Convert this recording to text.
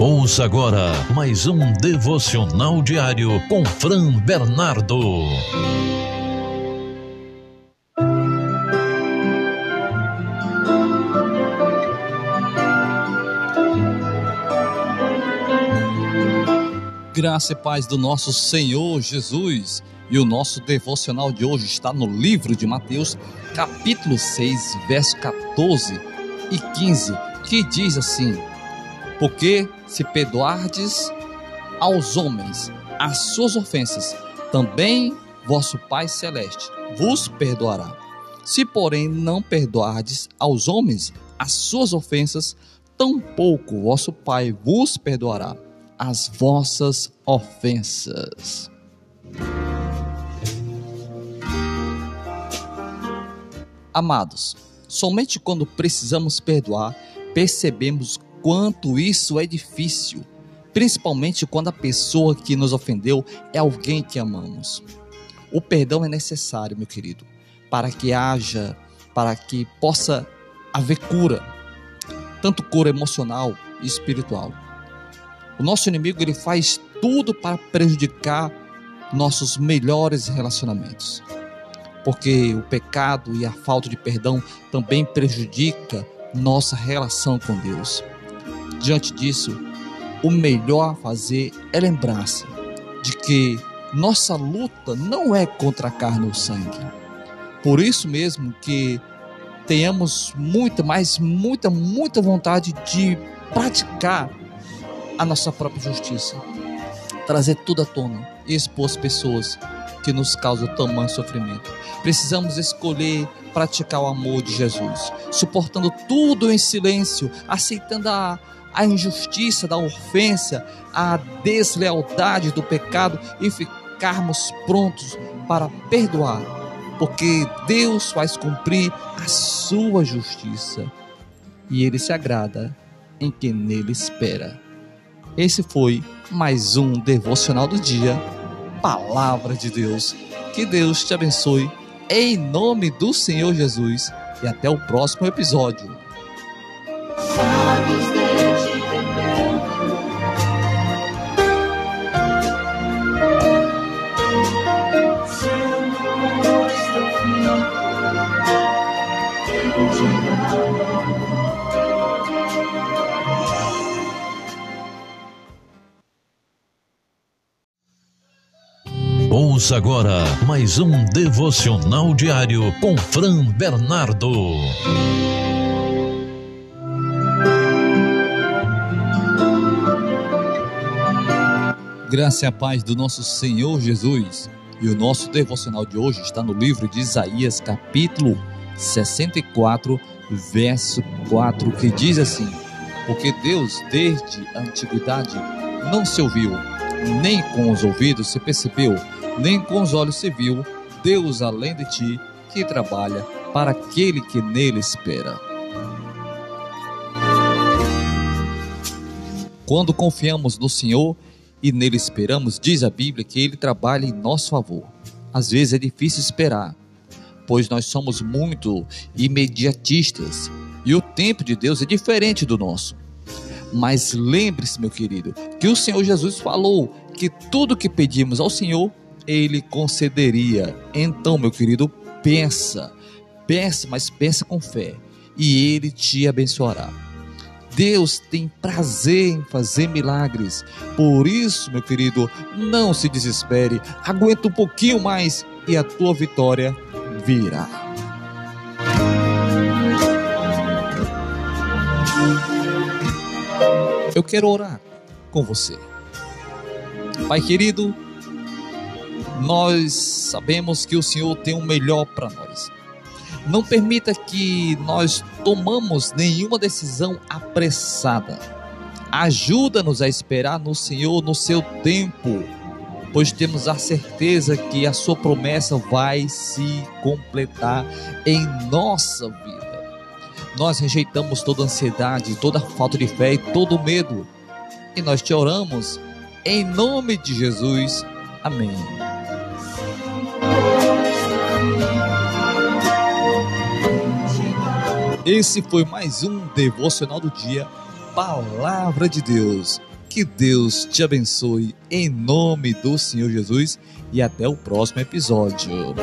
Ouça agora mais um devocional diário com Fran Bernardo. Graça e paz do nosso Senhor Jesus. E o nosso devocional de hoje está no livro de Mateus, capítulo 6, verso 14 e 15, que diz assim: Porque se perdoardes aos homens as suas ofensas, também vosso Pai celeste vos perdoará. Se, porém, não perdoardes aos homens as suas ofensas, tampouco vosso Pai vos perdoará as vossas ofensas. Amados, somente quando precisamos perdoar, percebemos quanto isso é difícil, principalmente quando a pessoa que nos ofendeu é alguém que amamos. O perdão é necessário, meu querido, para que haja, para que possa haver cura, tanto cura emocional e espiritual. O nosso inimigo ele faz tudo para prejudicar nossos melhores relacionamentos porque o pecado e a falta de perdão também prejudica nossa relação com Deus. Diante disso, o melhor a fazer é lembrar-se de que nossa luta não é contra a carne ou sangue. Por isso mesmo que tenhamos muita, mas muita, muita vontade de praticar a nossa própria justiça, trazer tudo à tona e expor as pessoas que nos causa tamanho sofrimento. Precisamos escolher praticar o amor de Jesus, suportando tudo em silêncio, aceitando a, a injustiça da ofensa, a deslealdade do pecado e ficarmos prontos para perdoar, porque Deus faz cumprir a sua justiça e ele se agrada em quem nele espera. Esse foi mais um devocional do dia palavra de Deus. Que Deus te abençoe em nome do Senhor Jesus e até o próximo episódio. Ouça agora mais um devocional diário com Fran Bernardo. Graça e a paz do nosso Senhor Jesus. E o nosso devocional de hoje está no livro de Isaías, capítulo 64, verso 4, que diz assim: Porque Deus, desde a antiguidade, não se ouviu, nem com os ouvidos se percebeu nem com os olhos se viu Deus além de ti que trabalha para aquele que nele espera. Quando confiamos no Senhor e nele esperamos, diz a Bíblia que ele trabalha em nosso favor. Às vezes é difícil esperar, pois nós somos muito imediatistas e o tempo de Deus é diferente do nosso. Mas lembre-se, meu querido, que o Senhor Jesus falou que tudo que pedimos ao Senhor, ele concederia. Então, meu querido, pensa, pensa, mas pensa com fé, e ele te abençoará. Deus tem prazer em fazer milagres. Por isso, meu querido, não se desespere. Aguenta um pouquinho mais e a tua vitória virá. Eu quero orar com você. Pai querido, nós sabemos que o Senhor tem o melhor para nós. Não permita que nós tomamos nenhuma decisão apressada. Ajuda-nos a esperar no Senhor no seu tempo, pois temos a certeza que a sua promessa vai se completar em nossa vida. Nós rejeitamos toda ansiedade, toda falta de fé e todo medo. E nós te oramos em nome de Jesus. Amém. Esse foi mais um devocional do dia, Palavra de Deus. Que Deus te abençoe em nome do Senhor Jesus e até o próximo episódio.